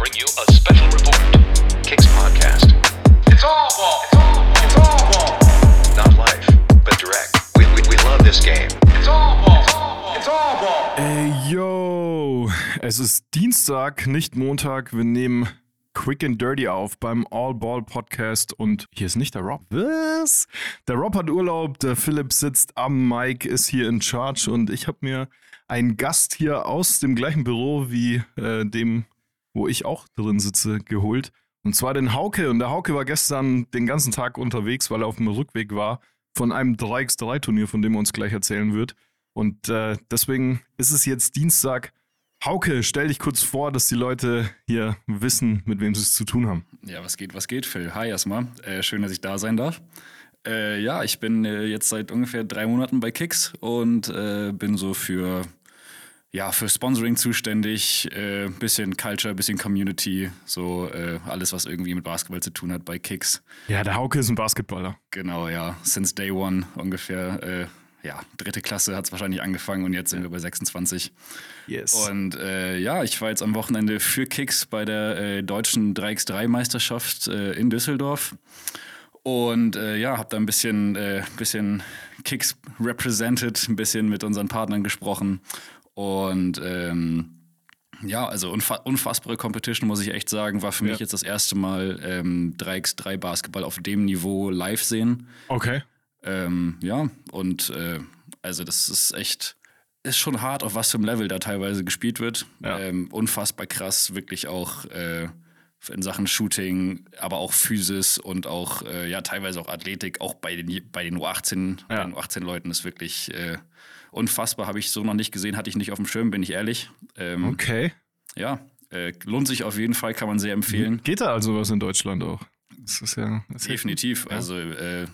bring you a special report. Kicks Podcast. It's all ball. It's all ball. It's all ball. Not live, but direct. We, we, we love this game. It's all ball. It's all ball. It's all ball. Ey, yo! Es ist Dienstag, nicht Montag. Wir nehmen Quick and Dirty auf beim All Ball Podcast und hier ist nicht der Rob. Was? Der Rob hat Urlaub, der Philipp sitzt am Mic, ist hier in Charge und ich habe mir einen Gast hier aus dem gleichen Büro wie äh, dem, wo ich auch drin sitze, geholt. Und zwar den Hauke. Und der Hauke war gestern den ganzen Tag unterwegs, weil er auf dem Rückweg war von einem 3x3-Turnier, von dem er uns gleich erzählen wird. Und äh, deswegen ist es jetzt Dienstag. Hauke, stell dich kurz vor, dass die Leute hier wissen, mit wem sie es zu tun haben. Ja, was geht, was geht, Phil? Hi erstmal. Äh, schön, dass ich da sein darf. Äh, ja, ich bin äh, jetzt seit ungefähr drei Monaten bei Kicks und äh, bin so für, ja, für Sponsoring zuständig, äh, bisschen Culture, bisschen Community, so äh, alles, was irgendwie mit Basketball zu tun hat bei Kicks. Ja, der Hauke ist ein Basketballer. Genau, ja, since day one ungefähr. Äh, ja, dritte Klasse hat es wahrscheinlich angefangen und jetzt sind wir bei 26. Yes. Und äh, ja, ich war jetzt am Wochenende für Kicks bei der äh, deutschen 3x3-Meisterschaft äh, in Düsseldorf. Und äh, ja, habe da ein bisschen, äh, bisschen Kicks represented, ein bisschen mit unseren Partnern gesprochen. Und ähm, ja, also unfa unfassbare Competition, muss ich echt sagen. War für Ja. mich jetzt das erste Mal ähm, 3x3 Basketball auf dem Niveau live sehen. Okay. Ähm, ja, und äh, also das ist echt, ist schon hart, auf was für einem Level da teilweise gespielt wird. Ja. Ähm, unfassbar krass, wirklich auch äh, in Sachen Shooting, aber auch Physis und auch, äh, ja, teilweise auch Athletik, auch bei den, bei den U18, bei Ja. den U18-Leuten ist wirklich äh, unfassbar. Habe ich so noch nicht gesehen, hatte ich nicht auf dem Schirm, bin ich ehrlich. Ähm, Okay. Ja, äh, lohnt sich auf jeden Fall, kann man sehr empfehlen. Geht da also was in Deutschland auch? Das ist ja. Das ist ja Definitiv. Also äh,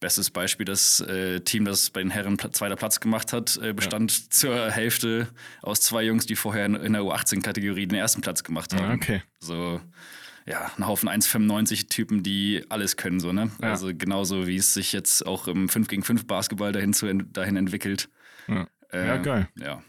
bestes Beispiel, das äh, Team, das bei den Herren zweiter Platz gemacht hat, äh, bestand zur Hälfte aus zwei Jungs, die vorher in, in der U18-Kategorie den ersten Platz gemacht haben. Ah, okay. So, ja, ein Haufen 1,95-Typen, die alles können, so, ne? Ja. Also genauso wie es sich jetzt auch im 5 gegen 5 Basketball dahin, zu, dahin entwickelt. Ja. Äh, Ja, geil. Ja.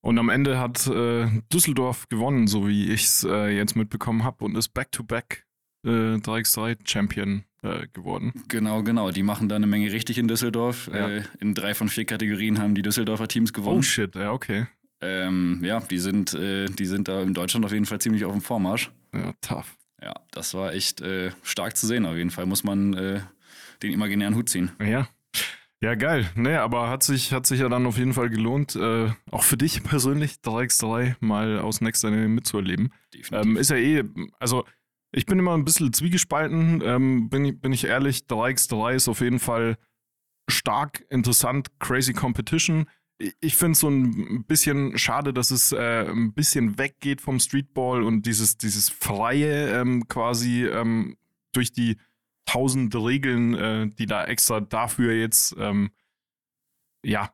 Und am Ende hat äh, Düsseldorf gewonnen, so wie ich es äh, jetzt mitbekommen habe, und ist Back-to-Back äh, 3x3-Champion äh, geworden. Genau, genau. Die machen da eine Menge richtig in Düsseldorf. Ja. Äh, in drei von vier Kategorien haben die Düsseldorfer Teams gewonnen. Oh shit, ja, okay. Ähm, ja, die sind, äh, die sind da in Deutschland auf jeden Fall ziemlich auf dem Vormarsch. Ja, tough. Ja, das war echt stark zu sehen. Auf jeden Fall muss man den imaginären Hut ziehen. Ja. Ja, geil. Nee, aber hat sich, hat sich ja dann auf jeden Fall gelohnt, äh, auch für dich persönlich 3x3 mal aus nächster Nähe mitzuerleben. Ähm, ist ja eh, also ich bin immer ein bisschen zwiegespalten, ähm, bin, ich- bin ich ehrlich, 3x3 ist auf jeden Fall stark, interessant, crazy Competition. Ich- Ich finde es so ein bisschen schade, dass es äh, ein bisschen weggeht vom Streetball und dieses, dieses freie ähm, quasi ähm, durch die tausend Regeln, äh, die da extra dafür jetzt ähm, ja,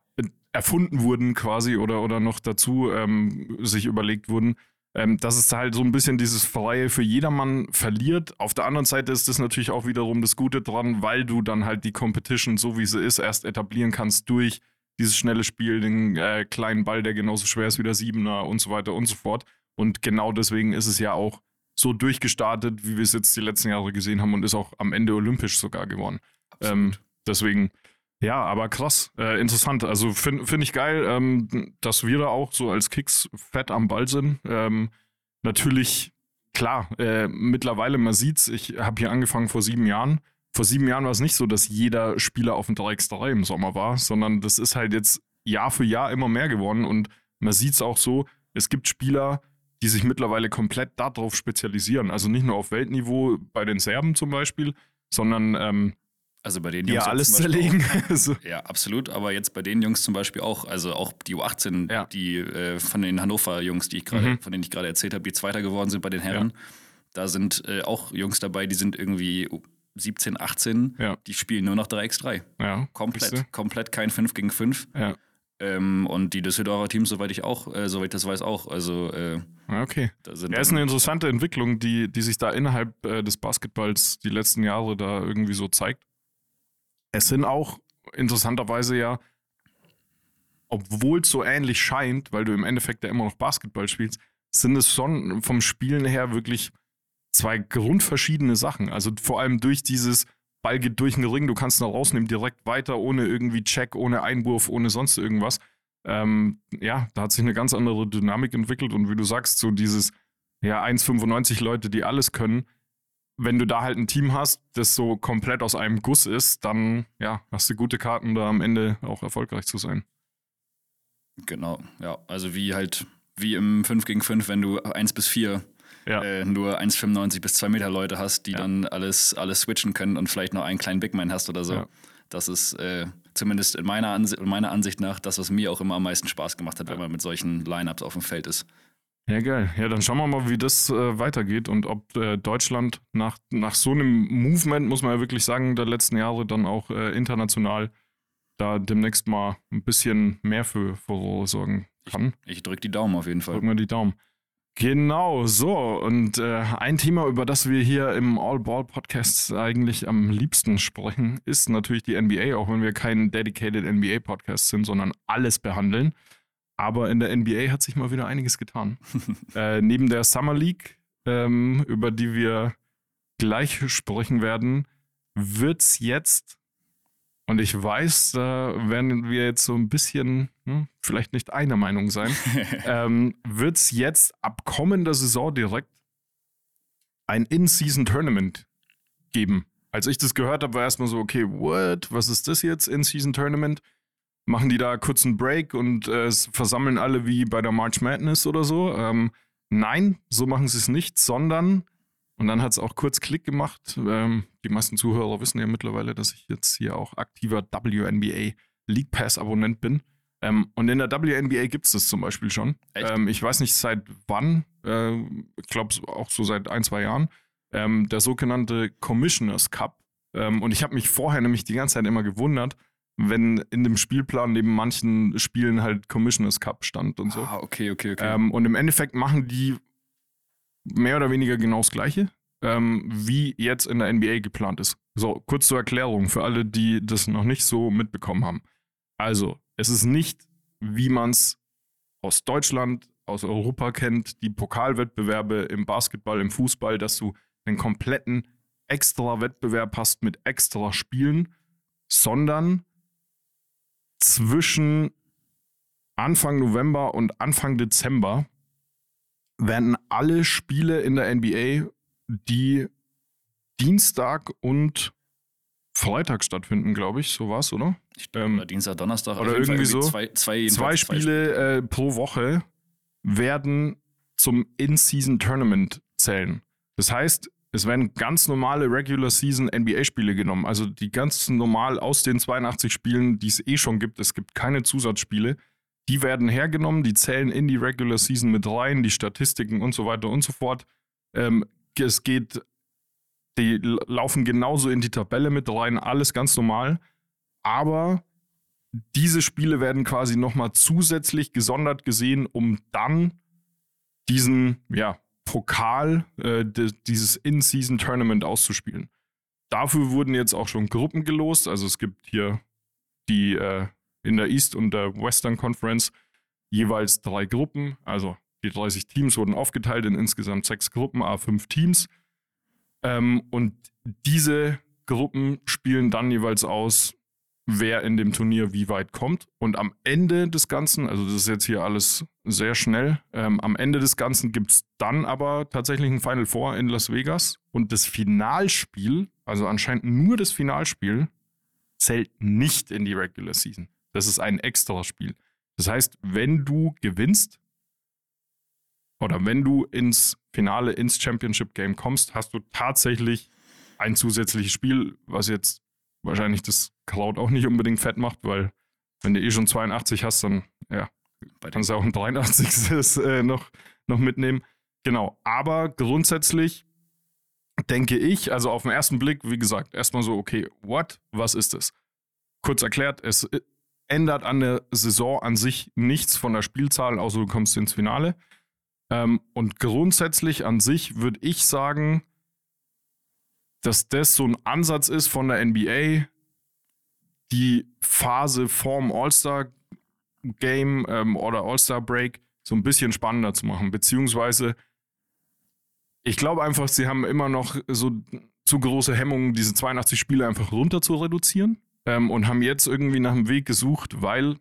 erfunden wurden quasi oder, oder noch dazu ähm, sich überlegt wurden, ähm, dass es halt so ein bisschen dieses Freie für jedermann verliert. Auf der anderen Seite ist das natürlich auch wiederum das Gute dran, weil du dann halt die Competition, so wie sie ist, erst etablieren kannst durch dieses schnelle Spiel, den äh, kleinen Ball, der genauso schwer ist wie der Siebener und so weiter und so fort. Und genau deswegen ist es ja auch so durchgestartet, wie wir es jetzt die letzten Jahre gesehen haben und ist auch am Ende olympisch sogar geworden. Ähm, deswegen, ja, aber krass, äh, interessant. Also finde find ich geil, ähm, dass wir da auch so als Kicks fett am Ball sind. Ähm, natürlich, klar, äh, mittlerweile, man sieht's, ich habe hier angefangen vor sieben Jahren. Vor sieben Jahren war es nicht so, dass jeder Spieler auf dem 3x3 im Sommer war, sondern das ist halt jetzt Jahr für Jahr immer mehr geworden und man sieht's auch so, es gibt Spieler, die sich mittlerweile komplett darauf spezialisieren. Also nicht nur auf Weltniveau bei den Serben zum Beispiel, sondern ähm, also bei den die Jungs ja alles zerlegen. so. Auch, ja, absolut. Aber jetzt bei den Jungs zum Beispiel auch, also auch die U18, Ja. die äh, von den Hannover-Jungs, die ich gerade, Mhm. von denen ich gerade erzählt habe, die Zweiter geworden sind bei den Herren. Da sind äh, auch Jungs dabei, die sind irgendwie 17, 18, Ja. die spielen nur noch 3x3. Ja, Komplett, komplett kein 5 gegen 5. Ja. Ähm, und die Düsseldorfer Teams, soweit ich auch, äh, soweit ich das weiß, auch. Also äh, okay. da Ja, ist eine interessante Entwicklung, die, die sich da innerhalb äh, des Basketballs die letzten Jahre da irgendwie so zeigt. Es sind auch interessanterweise ja, obwohl es so ähnlich scheint, weil du im Endeffekt ja immer noch Basketball spielst, sind es schon vom Spielen her wirklich zwei grundverschiedene Sachen. Also vor allem durch dieses Ball geht durch den Ring, du kannst ihn rausnehmen, direkt weiter, ohne irgendwie Check, ohne Einwurf, ohne sonst irgendwas. Ähm, ja, da hat sich eine ganz andere Dynamik entwickelt und wie du sagst, so dieses, ja, 1,95 Leute, die alles können, wenn du da halt ein Team hast, das so komplett aus einem Guss ist, dann ja, hast du gute Karten, da am Ende auch erfolgreich zu sein. Genau, ja. Also wie halt, wie im 5 gegen 5, wenn du 1 bis 4 Ja. äh, nur 1,95 bis 2 Meter Leute hast, die Ja. dann alles, alles switchen können und vielleicht noch einen kleinen Big Man hast oder so. Ja. Das ist äh, zumindest in meiner, Ansi in meiner Ansicht nach das, was mir auch immer am meisten Spaß gemacht hat, wenn man mit solchen Lineups auf dem Feld ist. Ja, geil. Ja, dann schauen wir mal, wie das äh, weitergeht und ob äh, Deutschland nach, nach so einem Movement, muss man ja wirklich sagen, der letzten Jahre dann auch äh, international da demnächst mal ein bisschen mehr für Furore sorgen kann. Ich drücke die Daumen auf jeden Fall. Drücken wir die Daumen. Genau, so. Und äh, ein Thema, über das wir hier im All-Ball-Podcast eigentlich am liebsten sprechen, ist natürlich die NBA, auch wenn wir kein dedicated NBA-Podcast sind, sondern alles behandeln. Aber in der NBA hat sich mal wieder einiges getan. äh, neben der Summer League, ähm, über die wir gleich sprechen werden, wird es jetzt, und ich weiß, da werden wir jetzt so ein bisschen, hm, vielleicht nicht einer Meinung sein, ähm, wird es jetzt ab kommender Saison direkt ein In-Season-Tournament geben. Als ich das gehört habe, war erstmal so, okay, what? Was ist das jetzt, In-Season-Tournament? Machen die da kurz einen Break und äh, es versammeln alle wie bei der March Madness oder so? Ähm, nein, so machen sie es nicht, sondern, und dann hat es auch kurz Klick gemacht. Ähm, die meisten Zuhörer wissen ja mittlerweile, dass ich jetzt hier auch aktiver WNBA League Pass-Abonnent bin. Ähm, und in der WNBA gibt es das zum Beispiel schon. Ähm, ich weiß nicht seit wann, äh, ich glaube auch so seit ein, zwei Jahren, ähm, der sogenannte Commissioners Cup. Ähm, und ich habe mich vorher nämlich die ganze Zeit immer gewundert, wenn in dem Spielplan neben manchen Spielen halt Commissioners Cup stand und so. Ah, okay, okay, okay. Ähm, und im Endeffekt machen die mehr oder weniger genau das Gleiche, ähm, wie jetzt in der NBA geplant ist. So, kurz zur Erklärung für alle, die das noch nicht so mitbekommen haben. Also, es ist nicht, wie man es aus Deutschland, aus Europa kennt, die Pokalwettbewerbe im Basketball, im Fußball, dass du einen kompletten extra Wettbewerb hast mit extra Spielen, sondern zwischen Anfang November und Anfang Dezember werden alle Spiele in der NBA, die Dienstag und Freitag stattfinden, glaube ich, so war es, oder? Ähm, oder Dienstag, Donnerstag. oder Fall irgendwie so. Zwei, zwei, zwei jedenfalls Spiele äh, pro Woche werden zum In-Season-Tournament zählen. Das heißt, es werden ganz normale Regular Season NBA-Spiele genommen. Also die ganz normal aus den 82 Spielen, die es eh schon gibt, es gibt keine Zusatzspiele, die werden hergenommen, die zählen in die Regular Season mit rein, die Statistiken und so weiter und so fort. Ähm, es geht, die laufen genauso in die Tabelle mit rein, alles ganz normal. Aber diese Spiele werden quasi nochmal zusätzlich gesondert gesehen, um dann diesen, ja, Pokal, äh, dieses In-Season-Tournament auszuspielen. Dafür wurden jetzt auch schon Gruppen gelost. Also es gibt hier die äh, in der East und der Western Conference jeweils drei Gruppen. Also die 30 Teams wurden aufgeteilt in insgesamt sechs Gruppen, a fünf Teams. Ähm, und diese Gruppen spielen dann jeweils aus, wer in dem Turnier wie weit kommt. Und am Ende des Ganzen, also das ist jetzt hier alles sehr schnell, ähm, am Ende des Ganzen gibt es dann aber tatsächlich ein Final Four in Las Vegas. Und das Finalspiel, also anscheinend nur das Finalspiel, zählt nicht in die Regular Season. Das ist ein extra Spiel. Das heißt, wenn du gewinnst oder wenn du ins Finale, ins Championship Game kommst, hast du tatsächlich ein zusätzliches Spiel, was jetzt wahrscheinlich das Crowd auch nicht unbedingt fett macht, weil wenn du eh schon 82 hast, dann ja, kannst du auch ein 83. äh, noch, noch mitnehmen. Genau, aber grundsätzlich denke ich, also auf den ersten Blick, wie gesagt, erstmal so, okay, what, was ist es? Kurz erklärt, es ändert an der Saison an sich nichts von der Spielzahl, außer du kommst ins Finale. Ähm, und grundsätzlich an sich würde ich sagen, dass das so ein Ansatz ist von der NBA, die Phase vorm All-Star Game ähm, oder All-Star Break so ein bisschen spannender zu machen. Beziehungsweise, ich glaube einfach, sie haben immer noch so zu große Hemmungen, diese 82 Spiele einfach runter zu reduzieren ähm, und haben jetzt irgendwie nach einem Weg gesucht, weil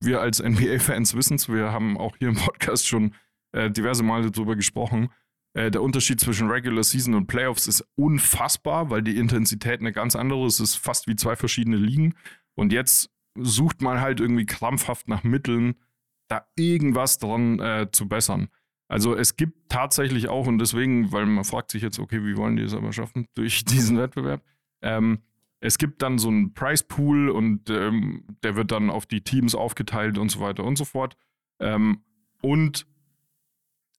wir als NBA-Fans wissen es, wir haben auch hier im Podcast schon äh, diverse Male darüber gesprochen. Äh, der Unterschied zwischen Regular Season und Playoffs ist unfassbar, weil die Intensität eine ganz andere ist. Es ist fast wie zwei verschiedene Ligen. Und jetzt sucht man halt irgendwie krampfhaft nach Mitteln, da irgendwas dran äh, zu bessern. Also es gibt tatsächlich auch, und deswegen, weil man fragt sich jetzt, okay, wie wollen die es aber schaffen durch diesen Wettbewerb? Ähm, es gibt dann so einen Price Pool und ähm, der wird dann auf die Teams aufgeteilt und so weiter und so fort. Ähm, und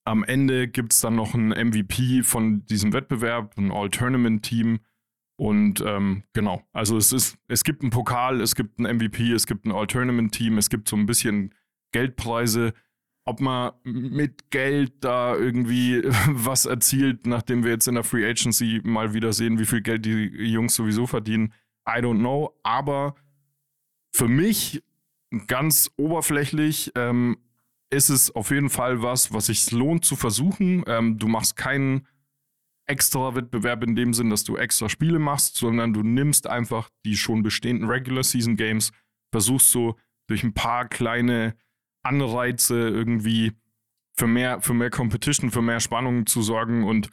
am Ende gibt es dann noch einen MVP von diesem Wettbewerb, ein All-Tournament-Team. Und ähm, genau, also es ist, es gibt einen Pokal, es gibt einen MVP, es gibt ein All-Tournament-Team, es gibt so ein bisschen Geldpreise. Ob man mit Geld da irgendwie was erzielt, nachdem wir jetzt in der Free Agency mal wieder sehen, wie viel Geld die Jungs sowieso verdienen, I don't know. Aber für mich ganz oberflächlich ähm, ist es auf jeden Fall was, was sich lohnt zu versuchen. Ähm, du machst keinen extra Wettbewerb in dem Sinn, dass du extra Spiele machst, sondern du nimmst einfach die schon bestehenden Regular Season Games, versuchst so durch ein paar kleine Anreize irgendwie für mehr, für mehr Competition, für mehr Spannung zu sorgen und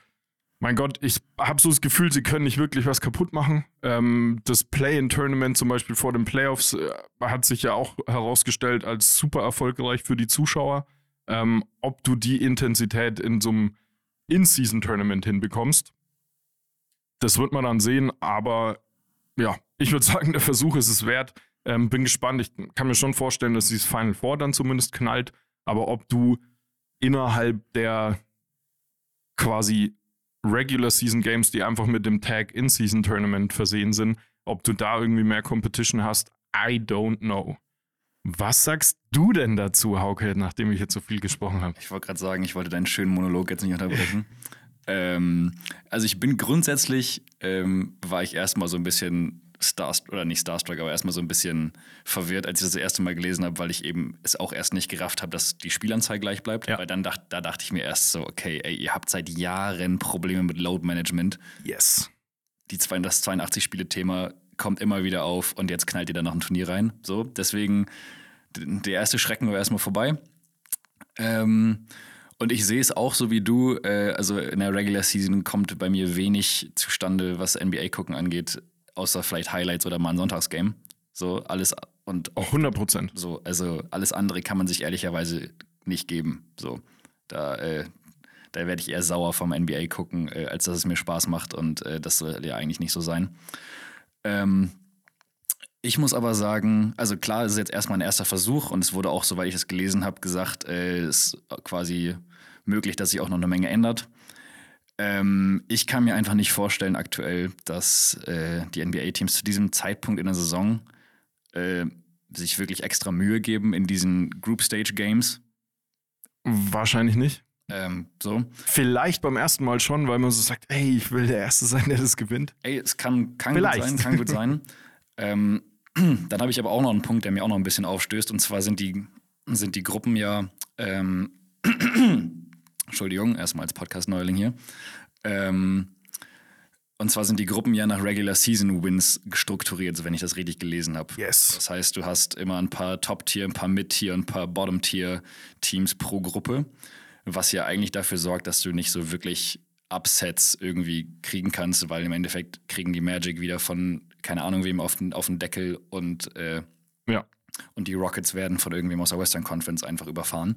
mein Gott, ich habe so das Gefühl, sie können nicht wirklich was kaputt machen. Ähm, das Play-in-Tournament zum Beispiel vor den Playoffs äh, hat sich ja auch herausgestellt als super erfolgreich für die Zuschauer. Ähm, ob du die Intensität in so einem In-Season-Tournament hinbekommst, das wird man dann sehen. Aber ja, ich würde sagen, der Versuch ist es wert. Ähm, bin gespannt. Ich kann mir schon vorstellen, dass dieses Final Four dann zumindest knallt. Aber ob du innerhalb der quasi Regular Season Games, die einfach mit dem Tag In-Season Tournament versehen sind, ob du da irgendwie mehr Competition hast, I don't know. Was sagst du denn dazu, Hauke, nachdem ich jetzt so viel gesprochen habe? Ich wollte gerade sagen, ich wollte deinen schönen Monolog jetzt nicht unterbrechen. ähm, also ich bin grundsätzlich, ähm, war ich erstmal so ein bisschen Starstruck, oder nicht Starstruck, aber erstmal so ein bisschen verwirrt, als ich das, das erste Mal gelesen habe, weil ich eben es auch erst nicht gerafft habe, dass die Spielanzahl gleich bleibt. Ja. Weil dann dacht, da dachte ich mir erst so, okay, ey, ihr habt seit Jahren Probleme mit Load Management. Yes. Die zwei, das 82-Spiele-Thema kommt immer wieder auf und jetzt knallt ihr da noch ein Turnier rein. So, deswegen, der erste Schrecken war erstmal vorbei. Ähm, und ich sehe es auch so wie du, äh, also in der Regular Season kommt bei mir wenig zustande, was NBA-Gucken angeht, außer vielleicht Highlights oder mal ein Sonntagsgame. So, alles und auch 100 Prozent. so, also alles andere kann man sich ehrlicherweise nicht geben. So, da, äh, da werde ich eher sauer vom NBA gucken, äh, als dass es mir Spaß macht und äh, das soll ja eigentlich nicht so sein. Ähm, ich muss aber sagen, also klar, es ist jetzt erstmal ein erster Versuch und es wurde auch, soweit ich es gelesen habe, gesagt, äh, es ist quasi möglich, dass sich auch noch eine Menge ändert. Ähm, ich kann mir einfach nicht vorstellen aktuell, dass äh, die NBA-Teams zu diesem Zeitpunkt in der Saison äh, sich wirklich extra Mühe geben in diesen Group Stage Games. Wahrscheinlich nicht. Ähm, so. Vielleicht beim ersten Mal schon, weil man so sagt, ey, ich will der Erste sein, der das gewinnt. Ey, es kann, kann gut sein, kann gut sein. ähm, dann habe ich aber auch noch einen Punkt, der mir auch noch ein bisschen aufstößt. Und zwar sind die, sind die Gruppen ja, ähm, Entschuldigung, erstmal als Podcast-Neuling hier. Ähm, und zwar sind die Gruppen ja nach Regular Season Wins strukturiert, so wenn ich das richtig gelesen habe. Yes. Das heißt, du hast immer ein paar Top-Tier, ein paar Mid-Tier und ein paar Bottom-Tier-Teams pro Gruppe, was ja eigentlich dafür sorgt, dass du nicht so wirklich Upsets irgendwie kriegen kannst, weil im Endeffekt kriegen die Magic wieder von, keine Ahnung wem, auf den, auf den Deckel und, äh, Ja. und die Rockets werden von irgendwem aus der Western Conference einfach überfahren.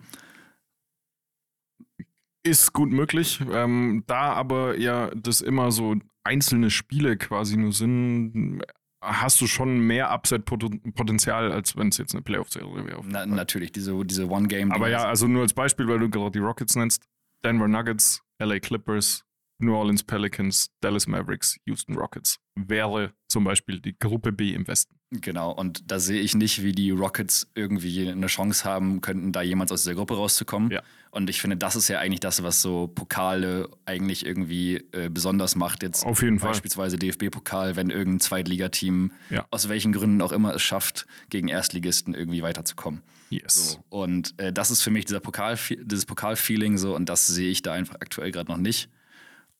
Ist gut möglich. Ähm, da aber ja das immer so einzelne Spiele quasi nur sind, hast du schon mehr Upset-Potenzial, als wenn es jetzt eine Playoff-Serie wäre. Na, natürlich, diese, diese One-Game. Aber ja, also nur als Beispiel, weil du gerade die Rockets nennst: Denver Nuggets, LA Clippers, New Orleans Pelicans, Dallas Mavericks, Houston Rockets. Wäre zum Beispiel die Gruppe B im Westen. Genau, und da sehe ich nicht, wie die Rockets irgendwie eine Chance haben könnten, da jemals aus dieser Gruppe rauszukommen. Ja. Und ich finde, das ist ja eigentlich das, was so Pokale eigentlich irgendwie äh, besonders macht. Jetzt Auf jeden Fall. beispielsweise DFB-Pokal, wenn irgendein Zweitligateam Ja. aus welchen Gründen auch immer es schafft, gegen Erstligisten irgendwie weiterzukommen. Yes. So, und äh, das ist für mich dieser Pokal, dieses Pokalfeeling so und das sehe ich da einfach aktuell gerade noch nicht.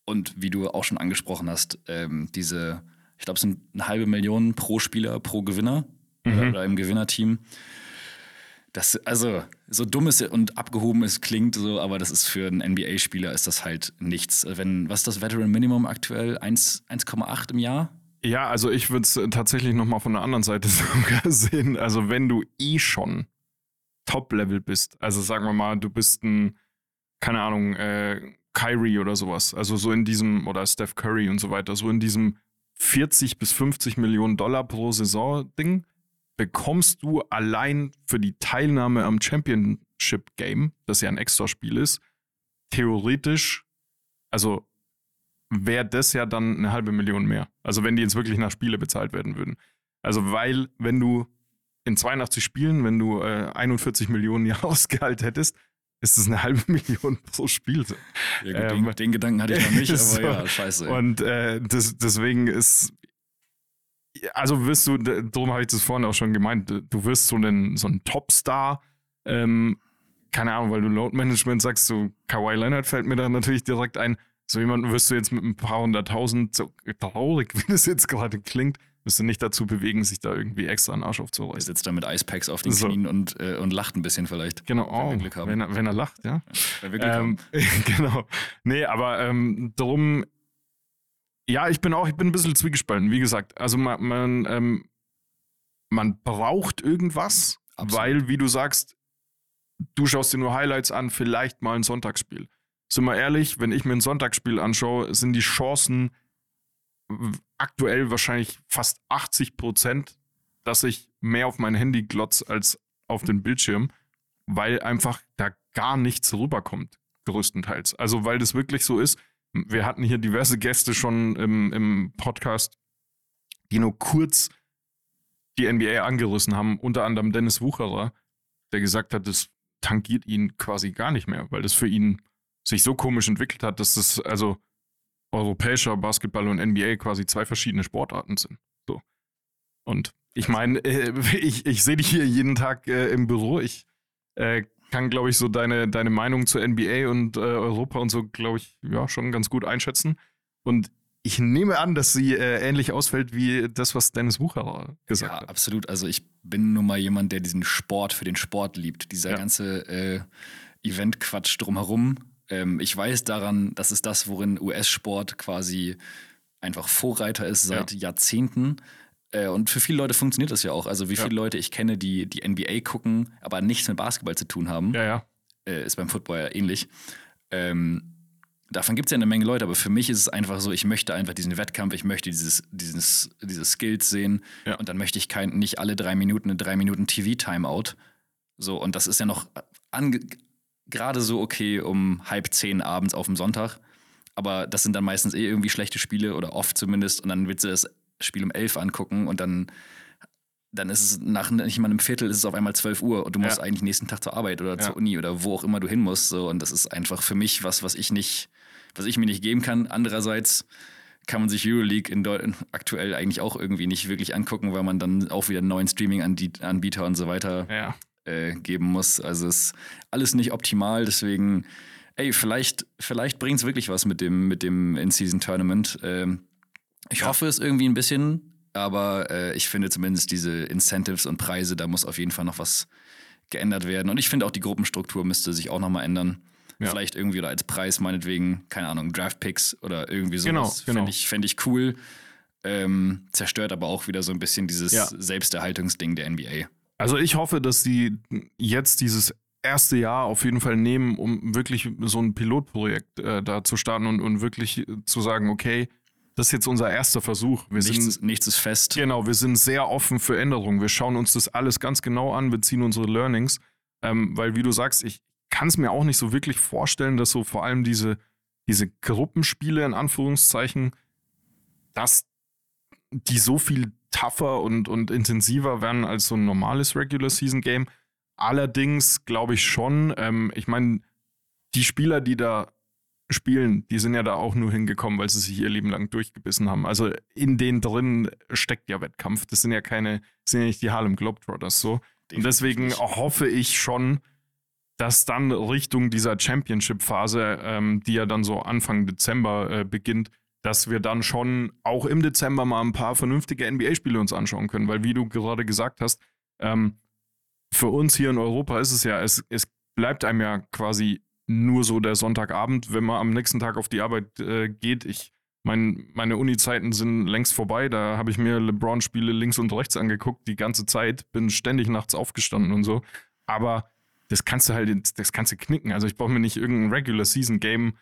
Und wie du auch schon angesprochen hast, ähm, diese, ich glaube, es sind eine halbe Million pro Spieler, pro Gewinner oder, oder im Gewinnerteam. Das, also, so dumm es und abgehoben es klingt, so, aber das ist für einen NBA-Spieler ist das halt nichts. Wenn, was ist das Veteran Minimum aktuell? 1 1,8 im Jahr? Ja, also ich würde es tatsächlich nochmal von der anderen Seite sogar sehen. Also wenn du eh schon Top-Level bist, also sagen wir mal, du bist ein, keine Ahnung, äh, Kyrie oder sowas, also so in diesem, oder Steph Curry und so weiter, so in diesem 40 bis 50 Millionen Dollar pro Saison Ding, bekommst du allein für die Teilnahme am Championship Game, das ja ein Extraspiel ist, theoretisch, also wäre das ja dann eine halbe Million mehr. Also wenn die jetzt wirklich nach Spiele bezahlt werden würden. Also weil, wenn du in 82 Spielen, wenn du äh, 41 Millionen Jahresgehalt hättest, ist es eine halbe Million pro Spiel. Ja, gut, Ähm, den, den Gedanken hatte ich noch nicht, aber so. ja, scheiße. Und äh, das, deswegen ist, also wirst du, darum habe ich das vorhin auch schon gemeint, du wirst so ein, so ein Topstar, ähm, keine Ahnung, weil du Load Management sagst, so Kawhi Leonard fällt mir da natürlich direkt ein. So jemanden wirst du jetzt mit ein paar hunderttausend, so traurig, wie das jetzt gerade klingt, du nicht dazu bewegen, sich da irgendwie extra einen Arsch er aufzureißen. sitzt da mit Icepacks auf den So. Knien und, äh, und lacht ein bisschen vielleicht. Genau, Wenn wir oh, Glück haben. wenn, er, wenn er lacht, ja. Wenn wir Glück Ähm, genau. Nee, aber ähm, darum, ja, ich bin auch, ich bin ein bisschen zwiegespalten, wie gesagt. Also man, man, ähm, man braucht irgendwas, Absolut. weil, wie du sagst, du schaust dir nur Highlights an, vielleicht mal ein Sonntagsspiel. Sind wir ehrlich, wenn ich mir ein Sonntagsspiel anschaue, sind die Chancen aktuell wahrscheinlich fast 80 Prozent, dass ich mehr auf mein Handy glotz als auf den Bildschirm, weil einfach da gar nichts rüberkommt, größtenteils. Also, weil das wirklich so ist. Wir hatten hier diverse Gäste schon im, im Podcast, die nur kurz die NBA angerissen haben, unter anderem Dennis Wucherer, der gesagt hat, das tangiert ihn quasi gar nicht mehr, weil das für ihn sich so komisch entwickelt hat, dass das also europäischer Basketball und NBA quasi zwei verschiedene Sportarten sind. So. Und ich meine, äh, ich, ich sehe dich hier jeden Tag äh, im Büro. Ich äh, kann, glaube ich, so deine, deine Meinung zur NBA und äh, Europa und so, glaube ich, ja, schon ganz gut einschätzen. Und ich nehme an, dass sie äh, ähnlich ausfällt wie das, was Dennis Wucherer gesagt Ja, hat. absolut. Also ich bin nun mal jemand, der diesen Sport für den Sport liebt. Dieser Ja. ganze äh, Event-Quatsch drumherum. Ähm, ich weiß daran, das ist das, worin US-Sport quasi einfach Vorreiter ist seit Jahrzehnten. Äh, und für viele Leute funktioniert das ja auch. Also wie Ja. viele Leute ich kenne, die die NBA gucken, aber nichts mit Basketball zu tun haben, Ja, ja. äh, ist beim Football ja ähnlich. Ähm, davon gibt es ja eine Menge Leute, aber für mich ist es einfach so, ich möchte einfach diesen Wettkampf, ich möchte dieses, dieses, diese Skills sehen Ja. und dann möchte ich kein, nicht alle drei Minuten eine drei Minuten TV-Timeout. So, und das ist ja noch ange- gerade so okay um halb zehn abends auf dem Sonntag. Aber das sind dann meistens eh irgendwie schlechte Spiele oder oft zumindest. Und dann willst du das Spiel um elf angucken und dann, dann ist es nach nicht mal einem Viertel ist es auf einmal 12 Uhr und du musst Ja. eigentlich nächsten Tag zur Arbeit oder Ja. zur Uni oder wo auch immer du hin musst. So. Und das ist einfach für mich was, was ich nicht, was ich mir nicht geben kann. Andererseits kann man sich Euroleague in Deu aktuell eigentlich auch irgendwie nicht wirklich angucken, weil man dann auch wieder einen neuen Streaming-Anbieter und so weiter Ja. Äh, geben muss. Also ist alles nicht optimal, deswegen, ey, vielleicht, vielleicht bringt es wirklich was mit dem, mit dem In-Season-Tournament. Ähm, ich hoffe es irgendwie ein bisschen, aber äh, ich finde zumindest diese Incentives und Preise, da muss auf jeden Fall noch was geändert werden. Und ich finde auch die Gruppenstruktur müsste sich auch nochmal ändern. Ja. Vielleicht irgendwie oder als Preis meinetwegen, keine Ahnung, Draft-Picks oder irgendwie sowas. Genau, genau. Fände ich, fänd ich cool. Ähm, zerstört aber auch wieder so ein bisschen dieses Ja. Selbsterhaltungsding der NBA. Also ich hoffe, dass die jetzt dieses erste Jahr auf jeden Fall nehmen, um wirklich so ein Pilotprojekt äh, da zu starten und, und wirklich äh, zu sagen, okay, das ist jetzt unser erster Versuch. Wir Nichts, sind ist- nichts ist fest. Genau, wir sind sehr offen für Änderungen. Wir schauen uns das alles ganz genau an, wir ziehen unsere Learnings. Ähm, weil, wie du sagst, ich kann es mir auch nicht so wirklich vorstellen, dass so vor allem diese, diese Gruppenspiele in Anführungszeichen, dass die so viel tougher und, und intensiver werden als so ein normales Regular Season Game. Allerdings glaube ich schon, ähm, ich meine, die Spieler, die da spielen, die sind ja da auch nur hingekommen, weil sie sich ihr Leben lang durchgebissen haben. Also in denen drin steckt ja Wettkampf. Das sind ja keine, das sind ja nicht die Harlem Globetrotters so. Und deswegen hoffe ich schon, dass dann Richtung dieser Championship-Phase, ähm, die ja dann so Anfang Dezember äh, beginnt, dass wir dann schon auch im Dezember mal ein paar vernünftige NBA-Spiele uns anschauen können. Weil, wie du gerade gesagt hast, ähm, für uns hier in Europa ist es ja, es, es bleibt einem ja quasi nur so der Sonntagabend, wenn man am nächsten Tag auf die Arbeit äh, geht. Ich mein, meine Uni-Zeiten sind längst vorbei. Da habe ich mir LeBron-Spiele links und rechts angeguckt, die ganze Zeit, bin ständig nachts aufgestanden und so. Aber das kannst du halt, das kannst du knicken. Also ich brauche mir nicht irgendein Regular Season Game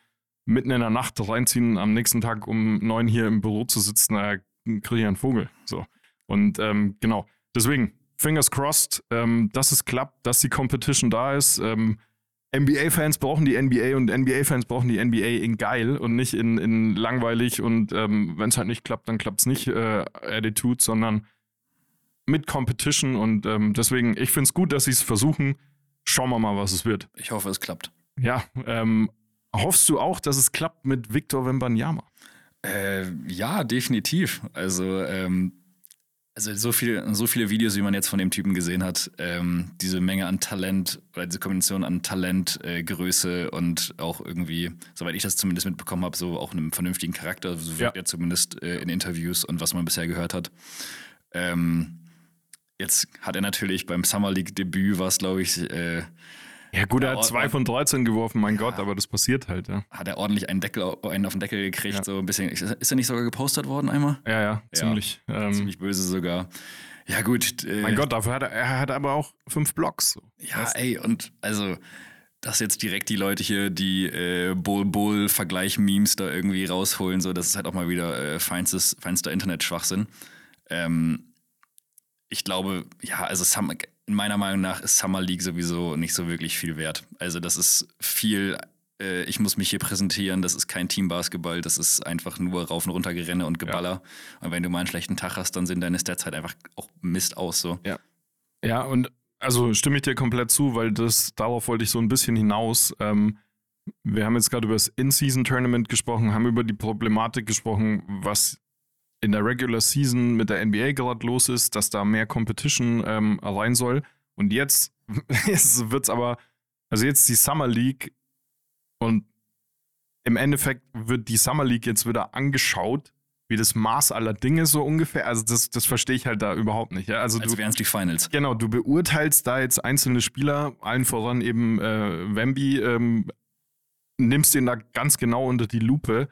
mitten in der Nacht reinziehen, am nächsten Tag um neun hier im Büro zu sitzen, da kriege ich einen Vogel. So. Und ähm, genau, deswegen, fingers crossed, ähm, dass es klappt, dass die Competition da ist. Ähm, NBA-Fans brauchen die NBA und NBA-Fans brauchen die NBA in geil und nicht in, in langweilig und ähm, wenn es halt nicht klappt, dann klappt es nicht äh, Attitude, sondern mit Competition und ähm, deswegen, ich finde es gut, dass sie es versuchen. Schauen wir mal, was es wird. Ich hoffe, es klappt. Ja, ähm, hoffst du auch, dass es klappt mit Victor Wembanyama? Äh, ja, definitiv. Also, ähm, also so, viel, so viele Videos, wie man jetzt von dem Typen gesehen hat, ähm, diese Menge an Talent oder diese Kombination an Talent, äh, Größe und auch irgendwie, soweit ich das zumindest mitbekommen habe, so auch einem vernünftigen Charakter, so wirkt Ja. er zumindest äh, in Interviews und was man bisher gehört hat. Ähm, jetzt hat er natürlich beim Summer League Debüt, war es glaube ich, äh, Ja, gut, er Ja, hat zwei von 13 geworfen, mein Gott, aber das passiert halt, ja. hat er ordentlich einen, Deckel, einen auf den Deckel gekriegt, Ja. so ein bisschen. Ist, er nicht sogar gepostet worden einmal? Ja, ja, ziemlich. ähm, Ziemlich böse sogar. Ja, gut. Äh, Mein Gott, dafür hat er, er hat aber auch fünf Blocks. So. Ja, ey, und also, dass jetzt direkt die Leute hier die äh, Bull-Bull-Vergleich-Memes da irgendwie rausholen, so, das ist halt auch mal wieder äh, feinstes, feinster Internet-Schwachsinn. Ähm, ich glaube, ja, also Summer, meiner Meinung nach ist Summer League sowieso nicht so wirklich viel wert. Also, das ist viel, äh, ich muss mich hier präsentieren, das ist kein Teambasketball, das ist einfach nur rauf und runter Gerenne und Geballer. Und wenn du mal einen schlechten Tag hast, dann sehen deine Stats halt einfach auch Mist aus, so. Ja, und also stimme ich dir komplett zu, weil das, darauf wollte ich so ein bisschen hinaus. Ähm, wir haben jetzt gerade über das In-Season-Tournament gesprochen, haben über die Problematik gesprochen, was in der Regular Season mit der NBA gerade los ist, dass da mehr Competition ähm, rein soll. Und jetzt wird es aber, also jetzt die Summer League und im Endeffekt wird die Summer League jetzt wieder angeschaut, wie das Maß aller Dinge so ungefähr. Also das, das verstehe ich halt da überhaupt nicht. Ja? Also Als du, wären es die Finals. Genau, du beurteilst da jetzt einzelne Spieler, allen voran eben äh, Wemby, ähm, nimmst den da ganz genau unter die Lupe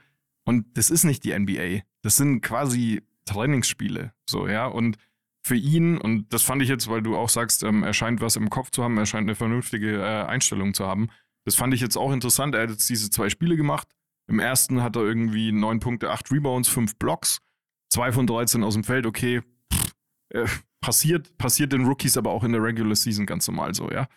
und das ist nicht die NBA. Das sind quasi Trainingsspiele, so, ja, und für ihn, und das fand ich jetzt, weil du auch sagst, ähm, er scheint was im Kopf zu haben, er scheint eine vernünftige äh, Einstellung zu haben. Das fand ich jetzt auch interessant. Er hat jetzt diese zwei Spiele gemacht. Im ersten hat er irgendwie neun Punkte, acht Rebounds, fünf Blocks, zwei von 13 aus dem Feld, okay, pff, äh, passiert, passiert den Rookies aber auch in der Regular Season ganz normal so, ja.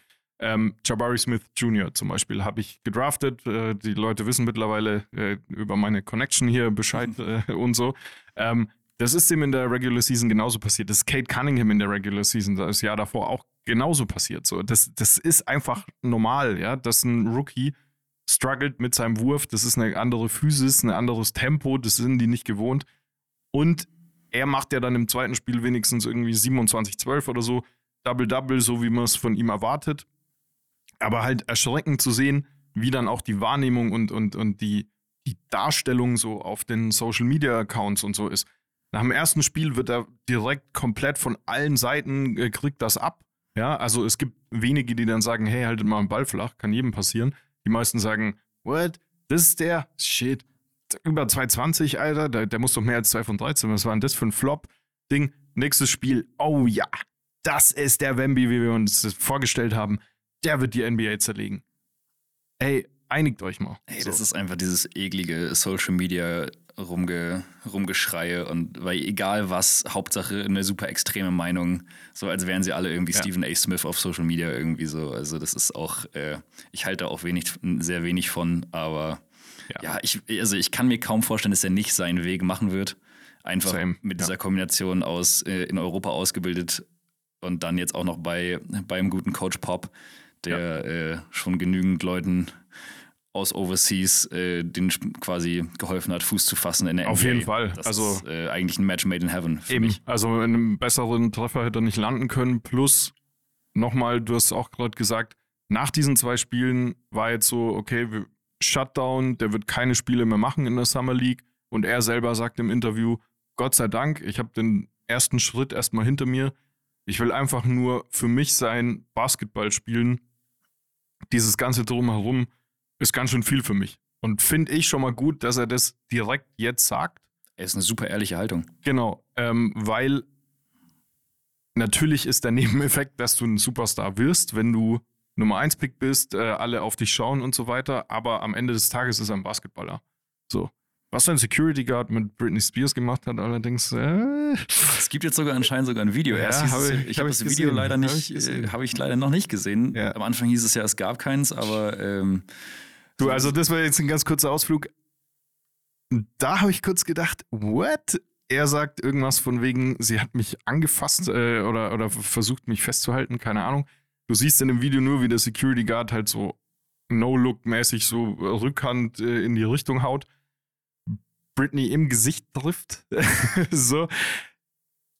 Ähm, Jabari Smith Jr. zum Beispiel habe ich gedraftet. Äh, die Leute wissen mittlerweile äh, über meine Connection hier Bescheid äh, und so. Ähm, das ist ihm in der Regular Season genauso passiert. Das ist Kate Cunningham in der Regular Season das Jahr davor auch genauso passiert. So, das, das ist einfach normal, ja, dass ein Rookie struggelt mit seinem Wurf. Das ist eine andere Physis, ein anderes Tempo. Das sind die nicht gewohnt. Und er macht ja dann im zweiten Spiel wenigstens irgendwie 27-12 oder so. Double-Double, so wie man es von ihm erwartet. Aber halt erschreckend zu sehen, wie dann auch die Wahrnehmung und, und, und die, die Darstellung so auf den Social Media Accounts und so ist. Nach dem ersten Spiel wird er direkt komplett von allen Seiten, äh, kriegt das ab. Ja, also es gibt wenige, die dann sagen, hey, haltet mal einen Ball flach, kann jedem passieren. Die meisten sagen, what? Das ist der? Shit. Über 220, Alter, der, der muss doch mehr als 2 von 13. Was war denn das für ein Flop-Ding? Nächstes Spiel, oh ja, das ist der Wemby, wie wir uns das vorgestellt haben. Der wird die NBA zerlegen. Ey, einigt euch mal. Ey, So. das ist einfach dieses eklige Social Media Rumge, Rumgeschreie und weil egal was, Hauptsache eine super extreme Meinung, so als wären sie alle irgendwie Ja. Stephen A. Smith auf Social Media irgendwie so. Also das ist auch, äh, ich halte da auch wenig, sehr wenig von, aber Ja. ja, ich, also ich kann mir kaum vorstellen, dass er nicht seinen Weg machen wird. Einfach Same, mit ja. dieser Kombination aus äh, in Europa ausgebildet und dann jetzt auch noch bei beim guten Coach Pop, der äh, schon genügend Leuten aus Overseas äh, den quasi geholfen hat, Fuß zu fassen in der Auf NBA. jeden Fall. Das Also- ist äh, eigentlich ein Match made in heaven für Eben. mich. Also in einem besseren Treffer hätte er nicht landen können. Plus, nochmal, du hast auch gerade gesagt, nach diesen zwei Spielen war jetzt so, okay, Shutdown, der wird keine Spiele mehr machen in der Summer League. Und er selber sagt im Interview, Gott sei Dank, ich habe den ersten Schritt erstmal hinter mir. Ich will einfach nur für mich sein Basketball spielen. Dieses ganze Drumherum ist ganz schön viel für mich. Und finde ich schon mal gut, dass er das direkt jetzt sagt. Er ist eine super ehrliche Haltung. Genau, ähm, weil natürlich ist der Nebeneffekt, dass du ein Superstar wirst, wenn du Nummer 1 Pick bist, äh, alle auf dich schauen und so weiter, aber am Ende des Tages ist er ein Basketballer. So. Was ein Security Guard mit Britney Spears gemacht hat, allerdings, äh, Es gibt jetzt sogar anscheinend sogar ein Video. Ja, Erst habe ich- ich habe habe ich das Video gesehen, leider habe nicht, ich gesehen. äh, habe ich leider noch nicht gesehen. Ja. Am Anfang hieß es ja, es gab keins, aber ähm, du, also das war jetzt ein ganz kurzer Ausflug. Da habe ich kurz gedacht, what? Er sagt irgendwas von wegen, sie hat mich angefasst äh, oder, oder versucht mich festzuhalten, keine Ahnung. Du siehst in dem Video nur, wie der Security Guard halt so No-Look-mäßig so Rückhand äh, in die Richtung haut. Britney im Gesicht trifft. so.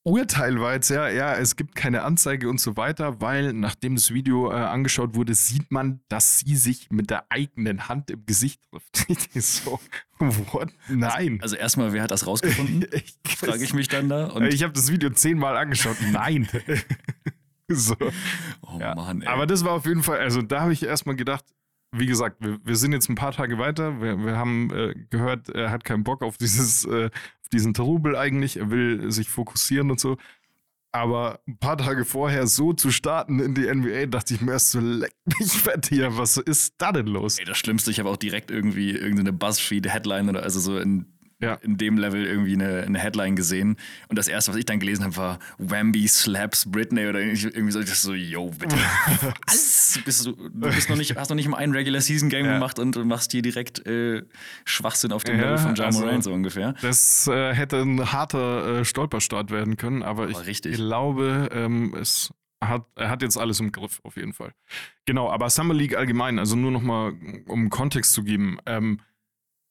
Urteil war jetzt ja, ja, es gibt keine Anzeige und so weiter, weil nachdem das Video äh, angeschaut wurde, sieht man, dass sie sich mit der eigenen Hand im Gesicht trifft. So, what? Nein. also erstmal, wer hat das rausgefunden? ich Frage ich mich dann da. Und, ich habe das Video zehnmal angeschaut. Nein. so. oh Ja. Mann, ey. Aber das war auf jeden Fall, also da habe ich erstmal gedacht, wie gesagt, wir, wir sind jetzt ein paar Tage weiter. Wir, wir haben äh, gehört, er hat keinen Bock auf dieses, äh, auf diesen Trubel eigentlich. Er will sich fokussieren und so. Aber ein paar Tage vorher so zu starten in die NBA, dachte ich mir erst so, leck mich fett hier, was ist da denn los? Ey, das Schlimmste, ich habe auch direkt irgendwie irgendeine Buzzfeed-Headline oder also so in, Ja. in dem Level irgendwie eine, eine Headline gesehen. Und das erste, was ich dann gelesen habe, war Wambi slaps Britney oder irgendwie so. Ich dachte so, yo, bitte. Was? Bist du, du bist noch nicht, hast noch nicht mal ein Regular Season Game Ja. gemacht und machst hier direkt äh, Schwachsinn auf dem Ja, Level von Ja also- so ungefähr. Das äh, hätte ein harter äh, Stolperstart werden können, aber ich richtig. glaube, ähm, es hat, er hat jetzt alles im Griff, auf jeden Fall. Genau, aber Summer League allgemein, also nur nochmal, um Kontext zu geben. Ähm,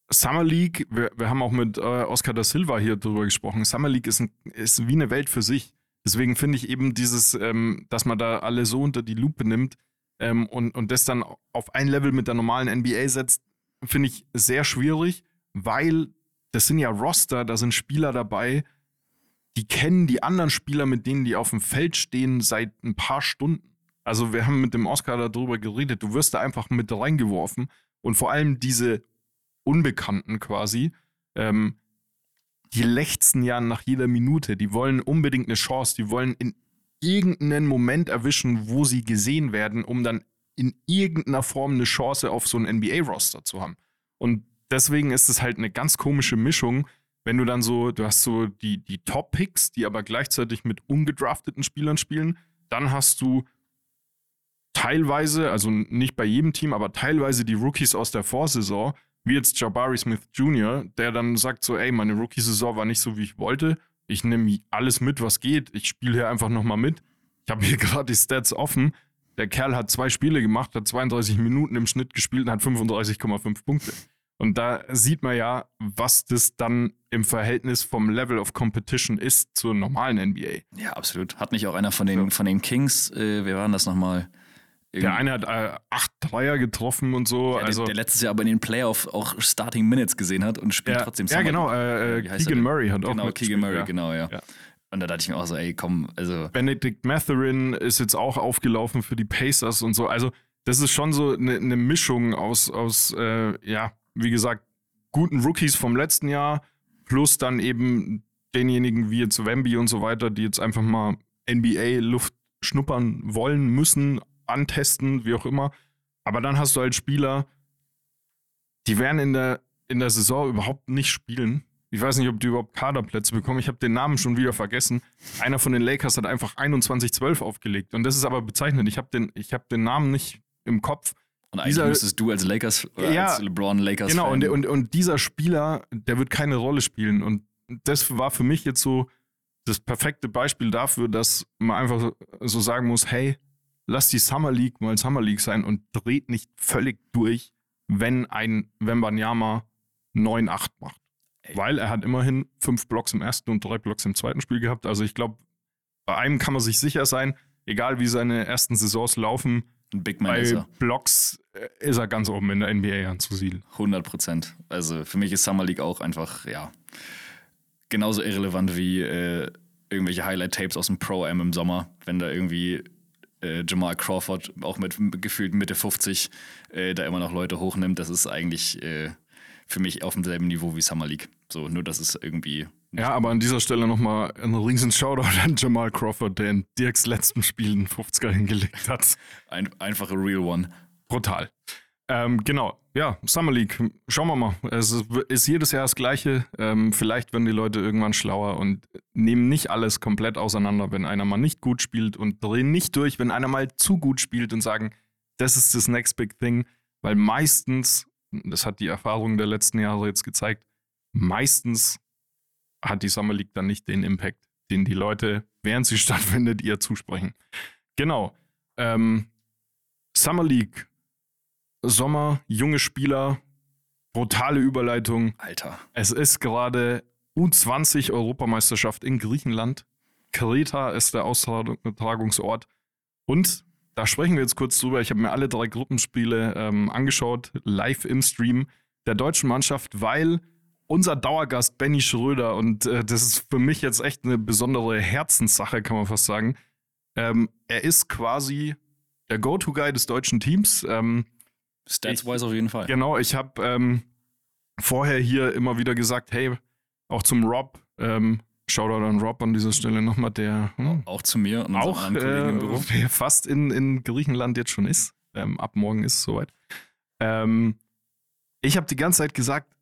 Summer League, wir, wir haben auch mit äh, Oscar da Silva hier drüber gesprochen. Summer League ist, ein, ist wie eine Welt für sich. Deswegen finde ich eben dieses, ähm, dass man da alle so unter die Lupe nimmt ähm, und, und das dann auf ein Level mit der normalen NBA setzt, finde ich sehr schwierig, weil das sind ja Roster, da sind Spieler dabei, die kennen die anderen Spieler, mit denen die auf dem Feld stehen, seit ein paar Stunden. Also wir haben mit dem Oscar darüber geredet, du wirst da einfach mit reingeworfen und vor allem diese Unbekannten quasi, ähm, die lechzen ja nach jeder Minute, die wollen unbedingt eine Chance, die wollen in irgendeinen Moment erwischen, wo sie gesehen werden, um dann in irgendeiner Form eine Chance auf so ein NBA-Roster zu haben. Und deswegen ist es halt eine ganz komische Mischung, wenn du dann so, du hast so die, die Top-Picks, die aber gleichzeitig mit ungedrafteten Spielern spielen, dann hast du teilweise, also nicht bei jedem Team, aber teilweise die Rookies aus der Vorsaison, wie jetzt Jabari Smith Jr., der dann sagt so, ey, meine Rookie-Saison war nicht so, wie ich wollte. Ich nehme alles mit, was geht. Ich spiele hier einfach nochmal mit. Ich habe hier gerade die Stats offen. Der Kerl hat zwei Spiele gemacht, hat 32 Minuten im Schnitt gespielt und hat 35,5 Punkte. Und da sieht man ja, was das dann im Verhältnis vom Level of Competition ist zur normalen NBA. Ja, absolut. Hat nicht auch einer von den, von den Kings, äh, wer war denn das nochmal? Der eine hat äh, acht Dreier getroffen und so. Ja, also, der, der letztes Jahr aber in den Playoff auch Starting Minutes gesehen hat und spielt ja, trotzdem ja, Summer- genau. Äh, äh, Keegan? Murray hat auch Genau, Keegan Murray, ja. genau, ja. Ja. Und da dachte ich mir auch so, ey, komm, also Benedict Matherin ist jetzt auch aufgelaufen für die Pacers und so. Also, das ist schon so eine ne Mischung aus, aus äh, ja, wie gesagt, guten Rookies vom letzten Jahr, plus dann eben denjenigen wie jetzt Wemby und so weiter, die jetzt einfach mal NBA-Luft schnuppern wollen, müssen, antesten, wie auch immer. Aber dann hast du halt Spieler, die werden in der, in der Saison überhaupt nicht spielen. Ich weiß nicht, ob die überhaupt Kaderplätze bekommen. Ich habe den Namen schon wieder vergessen. Einer von den Lakers hat einfach 21-12 aufgelegt. Und das ist aber bezeichnend. Ich habe den, ich hab den Namen nicht im Kopf. und eigentlich Dieser- müsstest du als Lakers oder Ja, als LeBron Lakers Genau, und, und, und dieser Spieler, der wird keine Rolle spielen. Und das war für mich jetzt so das perfekte Beispiel dafür, dass man einfach so sagen muss, hey, lass die Summer League mal Summer League sein und dreht nicht völlig durch, wenn ein Wembanyama 9-8 macht. Ey. Weil er hat immerhin fünf Blocks im ersten und drei Blocks im zweiten Spiel gehabt. Also ich glaube, bei einem kann man sich sicher sein, egal wie seine ersten Saisons laufen, Ein Big Man bei ist er. Blocks äh, ist er ganz oben in der NBA anzusiedeln. 100 Prozent. Also für mich ist Summer League auch einfach, ja, genauso irrelevant wie äh, irgendwelche Highlight-Tapes aus dem Pro-Am im Sommer, wenn da irgendwie äh, Jamal Crawford auch mit gefühlt Mitte 50 äh, da immer noch Leute hochnimmt. Das ist eigentlich äh, für mich auf demselben Niveau wie Summer League. So, nur dass es irgendwie. Ja, aber an dieser Stelle nochmal ein riesen Shoutout an Jamal Crawford, der in Dirks letzten Spielen 50er hingelegt hat. Ein, einfach a real one. Brutal. Ähm, genau, ja, Summer League. Schauen wir mal. Es ist, jedes Jahr das Gleiche. Ähm, vielleicht werden die Leute irgendwann schlauer und nehmen nicht alles komplett auseinander, wenn einer mal nicht gut spielt und drehen nicht durch, wenn einer mal zu gut spielt und sagen, das ist das next big thing. Weil meistens, das hat die Erfahrung der letzten Jahre jetzt gezeigt, meistens hat die Summer League dann nicht den Impact, den die Leute, während sie stattfindet, ihr zusprechen. Genau. Ähm, Summer League Sommer, junge Spieler, brutale Überleitung. Alter. Es ist gerade U20 Europameisterschaft in Griechenland. Kreta ist der Austragungsort. Und da sprechen wir jetzt kurz drüber. Ich habe mir alle drei Gruppenspiele ähm, angeschaut, live im Stream der deutschen Mannschaft, weil unser Dauergast Benny Schröder, und äh, das ist für mich jetzt echt eine besondere Herzenssache, kann man fast sagen. Ähm, er ist quasi der Go-To-Guy des deutschen Teams. Ähm, Stats-wise auf jeden Fall. Genau, ich habe ähm, vorher hier immer wieder gesagt, hey, auch zum Rob, ähm, Shoutout an Rob an dieser Stelle nochmal, der hm, Auch zu mir und auch Kollegen im Büro. äh, fast in, in Griechenland jetzt schon ist. Ähm, ab morgen ist es soweit. Ähm, ich habe die ganze Zeit gesagt,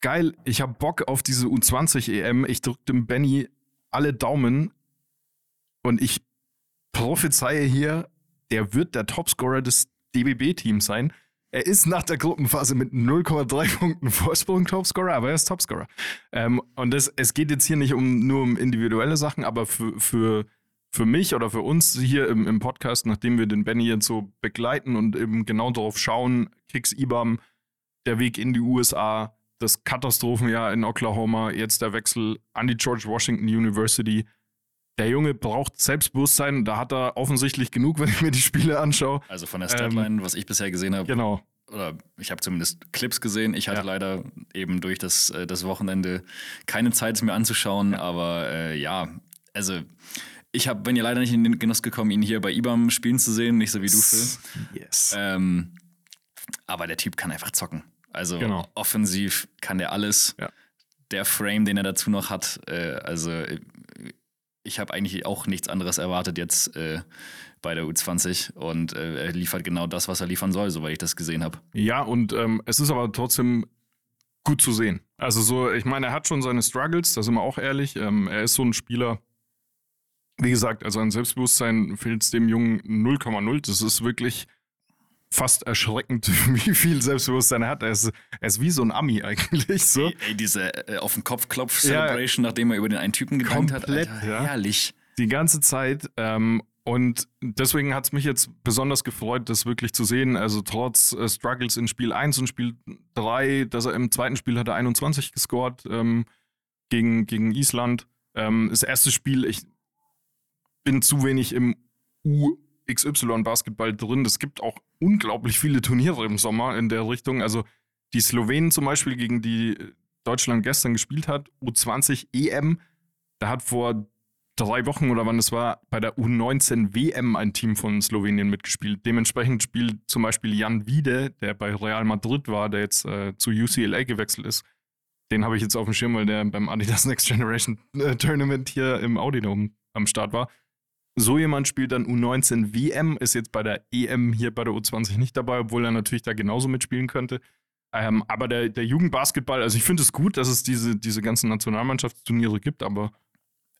geil, ich habe Bock auf diese U20 EM. Ich drücke dem Benny alle Daumen und ich prophezeie hier, der wird der Topscorer des DBB-Teams sein. Er ist nach der Gruppenphase mit 0,3 Punkten Vorsprung Topscorer, aber er ist Topscorer. Ähm, und das, es geht jetzt hier nicht um, nur um individuelle Sachen, aber für, für, für mich oder für uns hier im, im Podcast, nachdem wir den Benny jetzt so begleiten und eben genau darauf schauen, Kicks IBAM, der Weg in die USA, das Katastrophenjahr in Oklahoma, jetzt der Wechsel an die George Washington University. Der Junge braucht Selbstbewusstsein, da hat er offensichtlich genug, wenn ich mir die Spiele anschaue. Also von der Statline, was ich bisher gesehen habe, Genau. oder ich habe zumindest Clips gesehen. Ich hatte Ja. leider eben durch das, äh, das Wochenende keine Zeit, es mir anzuschauen. Aber äh, ja, also ich hab, bin ja leider nicht in den Genuss gekommen, ihn hier bei IBAM spielen zu sehen, nicht so wie du, Phil. Yes. Ähm, aber der Typ kann einfach zocken. Also Genau. offensiv kann der alles. Ja. Der Frame, den er dazu noch hat, äh, also äh, ich habe eigentlich auch nichts anderes erwartet jetzt äh, bei der U20 und äh, er liefert genau das, was er liefern soll, soweit ich das gesehen habe. Ja, und ähm, es ist aber trotzdem gut zu sehen. Also so, ich meine, er hat schon seine Struggles, da sind wir auch ehrlich. Ähm, er ist so ein Spieler, wie gesagt, also an Selbstbewusstsein fehlt es dem Jungen 0,0. Das ist wirklich fast erschreckend, wie viel Selbstbewusstsein er hat. Er ist, er ist wie so ein Ami eigentlich. So. Ey, ey, diese äh, auf den Kopf klopf Celebration, nachdem er über den einen Typen gedankt hat, Alter, ja. herrlich. die ganze Zeit. Ähm, und deswegen hat es mich jetzt besonders gefreut, das wirklich zu sehen. Also trotz äh, Struggles in Spiel 1 und Spiel 3, dass er im zweiten Spiel hat er 21 gescored ähm, gegen, gegen Island. Ähm, das erste Spiel, ich bin zu wenig im UXY-Basketball drin. Es gibt auch unglaublich viele Turniere im Sommer in der Richtung. Also die Slowenen zum Beispiel, gegen die Deutschland gestern gespielt hat, U20 EM, da hat vor drei Wochen oder wann es war, bei der U19 WM ein Team von Slowenien mitgespielt. Dementsprechend spielt zum Beispiel Jan Wiede, der bei Real Madrid war, der jetzt äh, zu UCLA gewechselt ist. Den habe ich jetzt auf dem Schirm, weil der beim Adidas Next Generation äh, Tournament hier im Audidome am Start war. So jemand spielt dann U19 WM, ist jetzt bei der EM hier bei der U20 nicht dabei, obwohl er natürlich da genauso mitspielen könnte. Ähm, aber der, der Jugendbasketball, also ich finde es gut, dass es diese, diese ganzen Nationalmannschaftsturniere gibt, aber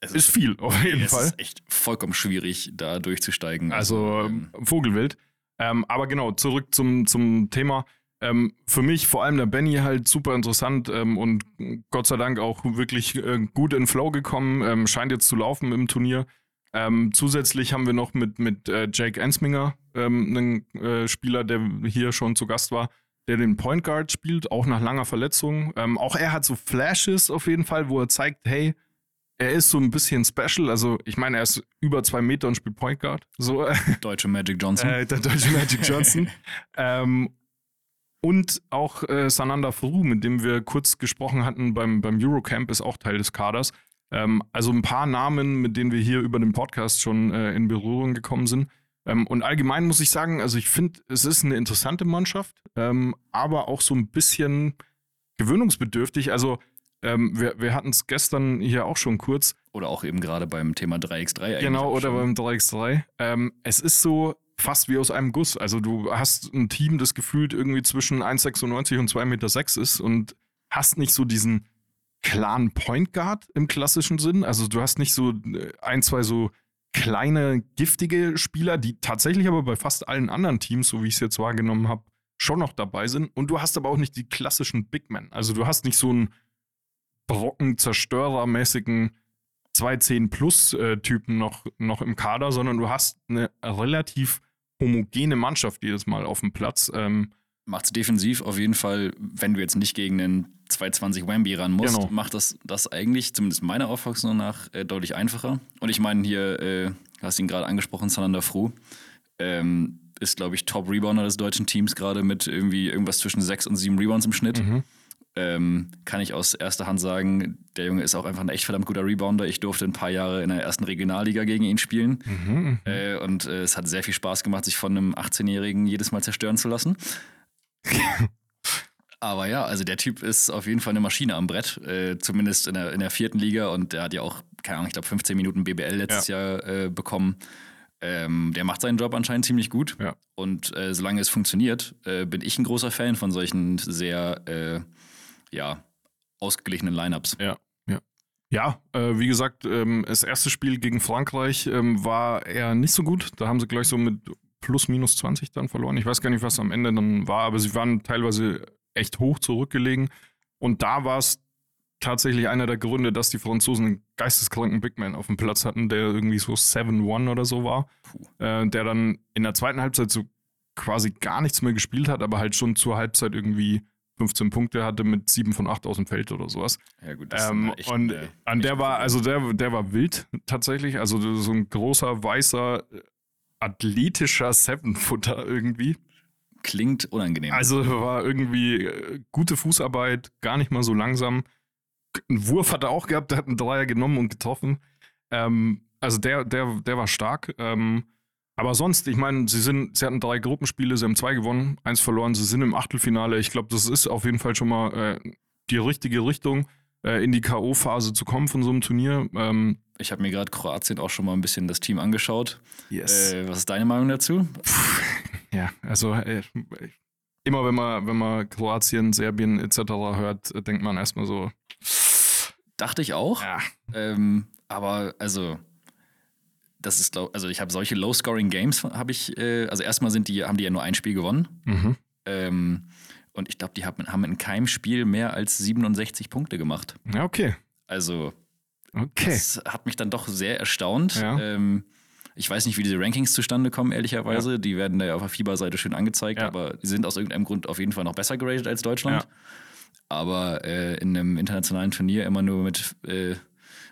Es ist viel auf jeden es Fall. ist echt vollkommen schwierig, da durchzusteigen. Also ähm, ähm, Vogelwild. Ähm, aber genau, zurück zum, zum Thema. Ähm, für mich vor allem der Benny halt super interessant ähm, und Gott sei Dank auch wirklich äh, gut in Flow gekommen. Ähm, scheint jetzt zu laufen im Turnier. Ähm, zusätzlich haben wir noch mit, mit äh, Jake Ensminger ähm, einen äh, Spieler, der hier schon zu Gast war, der den Point Guard spielt, auch nach langer Verletzung. Ähm, auch er hat so Flashes auf jeden Fall, wo er zeigt, hey, er ist so ein bisschen special. Also, ich meine, er ist über zwei Meter und spielt Point Guard. So, äh, Deutsche Magic Johnson. äh, der deutsche Magic Johnson. ähm, und auch äh, Sananda Fru, mit dem wir kurz gesprochen hatten beim, beim Eurocamp, ist auch Teil des Kaders. Ähm, also ein paar Namen, mit denen wir hier über den Podcast schon äh, in Berührung gekommen sind. Ähm, und allgemein muss ich sagen, also ich finde, es ist eine interessante Mannschaft, ähm, aber auch so ein bisschen gewöhnungsbedürftig. Also ähm, wir, wir hatten es gestern hier auch schon kurz. Oder auch eben gerade beim Thema 3x3 eigentlich. Genau, oder schon. beim 3x3. Ähm, es ist so fast wie aus einem Guss. Also du hast ein Team, das gefühlt irgendwie zwischen 1,96 und 2,6 Meter ist und hast nicht so diesen klaren Point Guard im klassischen Sinn. Also du hast nicht so äh, ein, zwei so kleine, giftige Spieler, die tatsächlich aber bei fast allen anderen Teams, so wie ich es jetzt wahrgenommen habe, schon noch dabei sind. Und du hast aber auch nicht die klassischen Big Men. Also du hast nicht so einen Brocken, Zerstörermäßigen 210 Plus äh, Typen noch, noch im Kader, sondern du hast eine relativ homogene Mannschaft jedes Mal auf dem Platz. Ähm, Macht es defensiv auf jeden Fall, wenn du jetzt nicht gegen einen 220 Wamby ran musst, Genau. macht das das eigentlich, zumindest meiner Auffassung nach, äh, deutlich einfacher. Und ich meine hier, äh, hast ihn gerade angesprochen, Sanander Fru, ähm, ist, glaube ich, Top-Rebounder des deutschen Teams gerade mit irgendwie irgendwas zwischen sechs und sieben Rebounds im Schnitt. Ähm, kann ich aus erster Hand sagen, der Junge ist auch einfach ein echt verdammt guter Rebounder. Ich durfte ein paar Jahre in der ersten Regionalliga gegen ihn spielen. Äh, und äh, es hat sehr viel Spaß gemacht, sich von einem 18-Jährigen jedes Mal zerstören zu lassen. Aber ja, also der Typ ist auf jeden Fall eine Maschine am Brett, äh, zumindest in der, in der vierten Liga. Und der hat ja auch, keine Ahnung, ich glaube 15 Minuten BBL letztes Jahr äh, bekommen. Ähm, der macht seinen Job anscheinend ziemlich gut. Ja. Und äh, solange es funktioniert, äh, bin ich ein großer Fan von solchen sehr, äh, ja, ausgeglichenen Lineups. Ja, ja. Ja, äh, wie gesagt, ähm, das erste Spiel gegen Frankreich ähm, war eher nicht so gut. Da haben sie gleich so mit plus minus 20 dann verloren. Ich weiß gar nicht, was am Ende dann war, aber sie waren teilweise echt hoch zurückgelegen. Und da war es tatsächlich einer der Gründe, dass die Franzosen einen geisteskranken Big Man auf dem Platz hatten, der irgendwie so 7-1 oder so war. Äh, der dann in der zweiten Halbzeit so quasi gar nichts mehr gespielt hat, aber halt schon zur Halbzeit irgendwie 15 Punkte hatte mit 7 von 8 aus dem Feld oder sowas. Ja, gut, das Ähm, echt, und äh, an der war, also der, der war wild tatsächlich. Also so ein großer, weißer, äh, athletischer Seven-Footer irgendwie. Klingt unangenehm. Also war irgendwie äh, gute Fußarbeit, gar nicht mal so langsam. Einen Wurf hat er auch gehabt, der hat einen Dreier genommen und getroffen. Ähm, also der, der, der war stark. Ähm, aber sonst, ich meine, sie sind, sie hatten drei Gruppenspiele, sie haben zwei gewonnen, eins verloren, sie sind im Achtelfinale. Ich glaube, das ist auf jeden Fall schon mal äh, die richtige Richtung, äh, in die K.O.-Phase zu kommen von so einem Turnier. Ähm, ich habe mir gerade Kroatien auch schon mal ein bisschen das Team angeschaut. yes. Äh, was ist deine Meinung dazu? Ja, also äh, immer wenn man, wenn man Kroatien, Serbien etc. hört, denkt man erstmal so, Dachte ich auch. ja, Ähm, aber also, das ist, also ich habe solche Low-Scoring-Games, habe ich, äh, also erstmal sind die, haben die ja nur ein Spiel gewonnen. mhm. Ähm, und ich glaube, die haben, haben in keinem Spiel mehr als 67 Punkte gemacht. ja, okay. Also, Okay. das hat mich dann doch sehr erstaunt. Ja. Ähm, ich weiß nicht, wie diese Rankings zustande kommen, ehrlicherweise. Die werden da ja auf der FIBA-Seite schön angezeigt, Ja. aber die sind aus irgendeinem Grund auf jeden Fall noch besser geratet als Deutschland. Ja. Aber äh, in einem internationalen Turnier immer nur mit äh,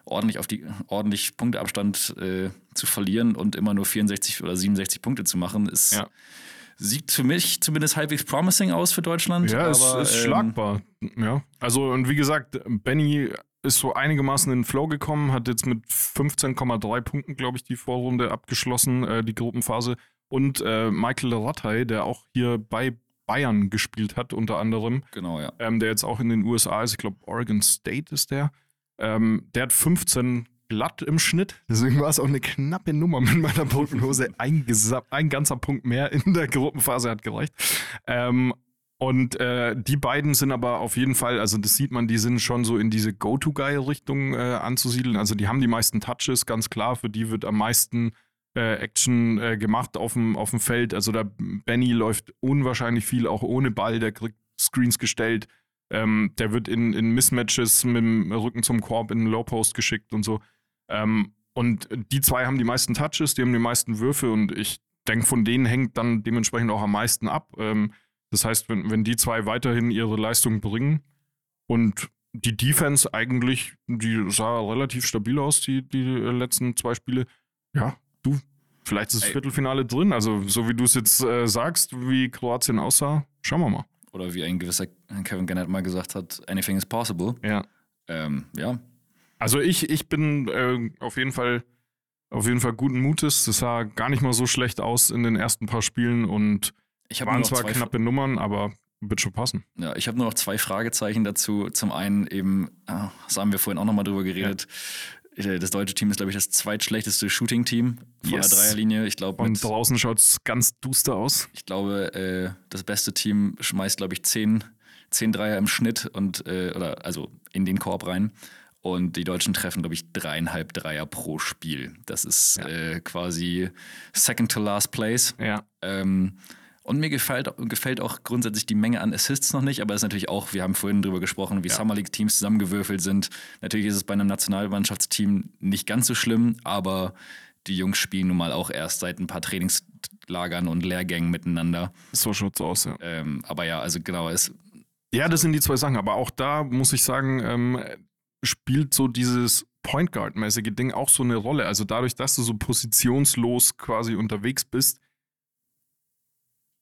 ordentlich auf die ordentlich Punkteabstand äh, zu verlieren und immer nur 64 oder 67 Punkte zu machen, ist Ja. Sieht für mich zumindest halbwegs promising aus für Deutschland. Ja, es aber, ist ähm, schlagbar. Ja. Also, und wie gesagt, Benny ist so einigermaßen in den Flow gekommen, hat jetzt mit 15,3 Punkten, glaube ich, die Vorrunde abgeschlossen, äh, die Gruppenphase. Und äh, Michael Rattay, der auch hier bei Bayern gespielt hat, unter anderem, Genau, ja. ähm, der jetzt auch in den USA ist, ich glaube, Oregon State ist der. Ähm, der hat 15 glatt im Schnitt. Deswegen war es auch eine knappe Nummer mit meiner Prognose. Ein, ein ganzer Punkt mehr in der Gruppenphase hat gereicht. Ähm, und äh, die beiden sind aber auf jeden Fall, also das sieht man, die sind schon so in diese Go-To-Guy-Richtung äh, anzusiedeln. Also die haben die meisten Touches, ganz klar. Für die wird am meisten äh, Action äh, gemacht auf dem, auf dem Feld. Also der Benny läuft unwahrscheinlich viel, auch ohne Ball. Der kriegt Screens gestellt. Ähm, der wird in, in Mismatches mit dem Rücken zum Korb in den Low Post geschickt und so. Ähm, und die zwei haben die meisten Touches, die haben die meisten Würfe und ich denke, von denen hängt dann dementsprechend auch am meisten ab. Ähm, das heißt, wenn, wenn die zwei weiterhin ihre Leistung bringen und die Defense eigentlich, die sah relativ stabil aus, die, die letzten zwei Spiele. Ja, du, vielleicht ist das Ey. Viertelfinale drin. Also, so wie du es jetzt äh, sagst, wie Kroatien aussah, schauen wir mal. Oder wie ein gewisser Kevin Garnett mal gesagt hat, anything is possible. Ja. Ähm, ja, Also ich, ich bin äh, auf jeden Fall auf jeden Fall guten Mutes. Das sah gar nicht mal so schlecht aus in den ersten paar Spielen und habe waren zwar knappe Nummern, aber wird schon passen. ja, ich hab nur noch zwei Fragezeichen dazu. Zum einen eben, ah, das haben wir vorhin auch nochmal drüber geredet, äh, das deutsche Team ist, glaube ich, das zweitschlechteste Shooting-Team von Yes. der Dreierlinie. Ich glaube, Von mit draußen schaut es ganz duster aus. Ich glaube, äh, das beste Team schmeißt, glaube ich, 10, 10 Dreier im Schnitt und äh, oder also in den Korb rein. Und die Deutschen treffen, glaube ich, dreieinhalb Dreier pro Spiel. Das ist Ja. äh, quasi second to last place. Ja. Ähm, und mir gefällt, gefällt auch grundsätzlich die Menge an Assists noch nicht, aber es ist natürlich auch, wir haben vorhin drüber gesprochen, wie Ja. Summer League-Teams zusammengewürfelt sind. Natürlich ist es bei einem Nationalmannschaftsteam nicht ganz so schlimm, aber die Jungs spielen nun mal auch erst seit ein paar Trainingslagern und Lehrgängen miteinander. So schaut's aus, ja. Ähm, aber ja, also genau, es, Ja, das sind die zwei Sachen. Aber auch da muss ich sagen, ähm, spielt so dieses Point Guard-mäßige Ding auch so eine Rolle. Also dadurch, dass du so positionslos quasi unterwegs bist,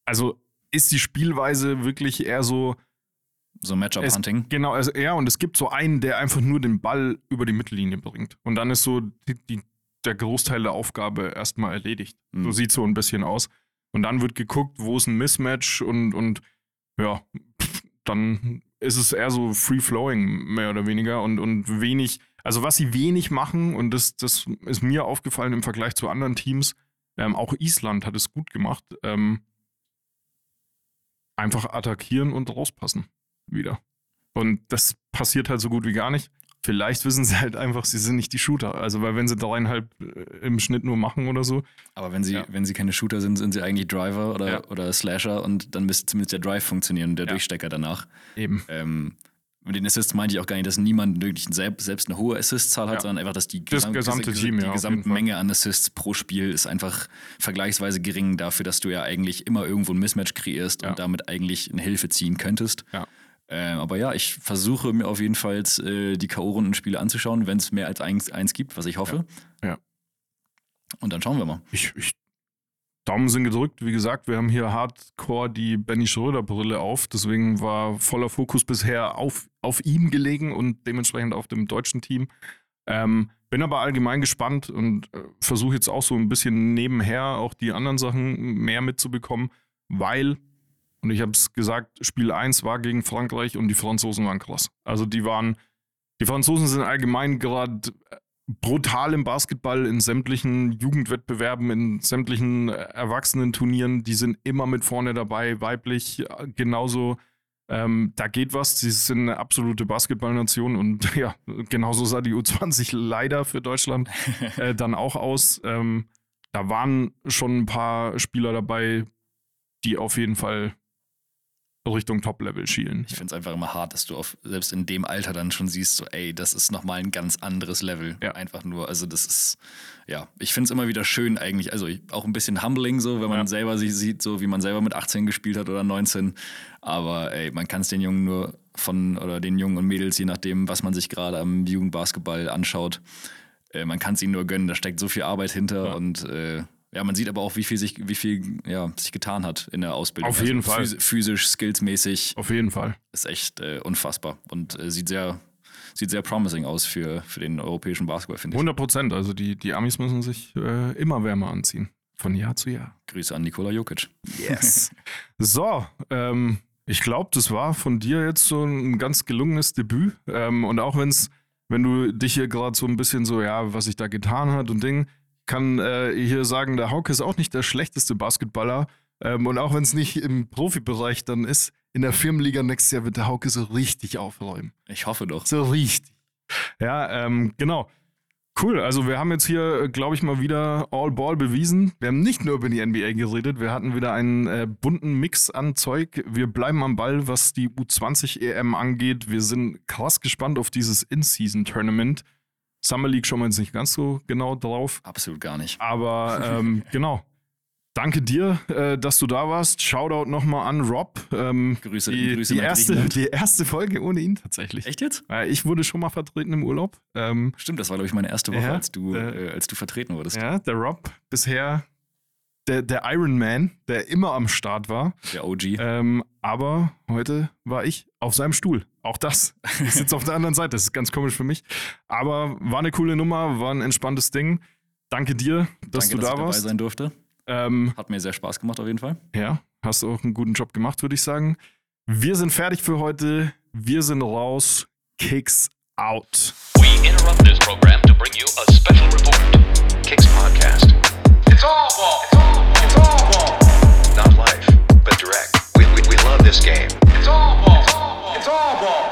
also ist die Spielweise wirklich eher so, so Matchup-Hunting. genau, also ja, und es gibt so einen, der einfach nur den Ball über die Mittellinie bringt. Und dann ist so die, die, der Großteil der Aufgabe erstmal erledigt. Mhm. So sieht so ein bisschen aus. Und dann wird geguckt, wo ist ein Mismatch und, und ja, pff, dann ist es eher so free-flowing, mehr oder weniger, und, und wenig, also was sie wenig machen, und das, das ist mir aufgefallen im Vergleich zu anderen Teams, ähm, auch Island hat es gut gemacht, ähm, einfach attackieren und rauspassen wieder. Und das passiert halt so gut wie gar nicht. Vielleicht wissen sie halt einfach, sie sind nicht die Shooter. Also, weil wenn sie dreieinhalb äh, im Schnitt nur machen oder so, Aber wenn sie, Ja. wenn sie keine Shooter sind, sind sie eigentlich Driver oder, Ja. oder Slasher und dann müsste zumindest der Drive funktionieren und der Ja. Durchstecker danach. eben. Ähm, mit den Assists meinte ich auch gar nicht, dass niemand wirklich selbst, selbst eine hohe Assist-Zahl hat, Ja. sondern einfach, dass die, Das gesamte Team, die ja, auf jeden Gesamtmenge an Assists pro Spiel ist einfach vergleichsweise gering dafür, dass du ja eigentlich immer irgendwo ein Mismatch kreierst Ja. und damit eigentlich eine Hilfe ziehen könntest. Ja. Äh, aber ja, ich versuche mir auf jeden Fall äh, die K.O.-Rundenspiele anzuschauen, wenn es mehr als eins, eins gibt, was ich hoffe. Ja. Und dann schauen wir mal. Ich, ich, Daumen sind gedrückt. Wie gesagt, wir haben hier hardcore die Benny Schröder-Brille auf. Deswegen war voller Fokus bisher auf, auf ihm gelegen und dementsprechend auf dem deutschen Team. Ähm, bin aber allgemein gespannt und äh, versuche jetzt auch so ein bisschen nebenher auch die anderen Sachen mehr mitzubekommen, weil, und ich habe es gesagt, Spiel 1 war gegen Frankreich und die Franzosen waren krass. Also die waren, die Franzosen sind allgemein gerade brutal im Basketball, in sämtlichen Jugendwettbewerben, in sämtlichen äh, Erwachsenenturnieren. Die sind immer mit vorne dabei, weiblich äh, genauso. Ähm, da geht was. Sie sind eine absolute Basketballnation und ja, genauso sah die U20 leider für Deutschland äh, dann auch aus. Ähm, da waren schon ein paar Spieler dabei, die auf jeden Fall Richtung Top-Level schielen. Ich finde es einfach immer hart, dass du auf, selbst in dem Alter dann schon siehst, so, ey, das ist nochmal ein ganz anderes Level. Ja. Einfach nur, also das ist, ja, ich finde es immer wieder schön eigentlich, also ich, auch ein bisschen humbling so, wenn man Ja. selber sich sieht, so wie man selber mit 18 gespielt hat oder 19. Aber ey, man kann es den Jungen nur von, oder den Jungen und Mädels, je nachdem, was man sich gerade am Jugendbasketball anschaut, äh, man kann es ihnen nur gönnen, da steckt so viel Arbeit hinter Ja. und äh, ja, man sieht aber auch, wie viel sich, wie viel ja, sich getan hat in der Ausbildung. Also Auf jeden Fall. phys- Physisch, skillsmäßig Auf jeden Fall. ist echt äh, unfassbar und äh, sieht sehr, sieht sehr promising aus für, für den europäischen Basketball, finde ich. 100 Prozent. Also die, die Amis müssen sich äh, immer wärmer anziehen. Von Jahr zu Jahr. Grüße an Nikola Jokic. Yes. so, ähm, ich glaube, das war von dir jetzt so ein ganz gelungenes Debüt. Ähm, und auch wenn's, wenn du dich hier gerade so ein bisschen so, ja, was sich da getan hat und Ding, kann äh, hier sagen, der Hauke ist auch nicht der schlechteste Basketballer. Ähm, und auch wenn es nicht im Profibereich dann ist, in der Firmenliga nächstes Jahr wird der Hauke so richtig aufräumen. Ich hoffe doch. So richtig. Ja, ähm, genau. Cool, also wir haben jetzt hier, glaube ich, mal wieder All Ball bewiesen. Wir haben nicht nur über die NBA geredet, wir hatten wieder einen äh, bunten Mix an Zeug. Wir bleiben am Ball, was die U20 EM angeht. Wir sind krass gespannt auf dieses In-Season-Tournament. Summer League schauen wir jetzt nicht ganz so genau drauf. Absolut gar nicht. Aber ähm, genau. danke dir, äh, dass du da warst. Shoutout nochmal an Rob. Ähm, Grüße- die, Grüße die, erste, die erste Folge ohne ihn tatsächlich. Echt jetzt? Äh, ich wurde schon mal vertreten im Urlaub. Ähm, Stimmt, das war, glaube ich, meine erste Woche, Ja, als, du, äh, äh, als du vertreten wurdest. ja, der Rob bisher der, der Iron Man, der immer am Start war. Der OG. Ähm, aber heute war ich auf seinem Stuhl. Auch das. Ich sitze auf der anderen Seite. Das ist ganz komisch für mich. Aber war eine coole Nummer, war ein entspanntes Ding. Danke dir, dass Danke, du dass da ich dabei warst. sein durfte. Ähm, Hat mir sehr Spaß gemacht, auf jeden Fall. ja, hast du auch einen guten Job gemacht, würde ich sagen. Wir sind fertig für heute. Wir sind raus. Kicks out. We interrupt this program to bring you a special report. Kicks Podcast. Not life, but direct. We, we, we love this game. It's all ball. It's all ball.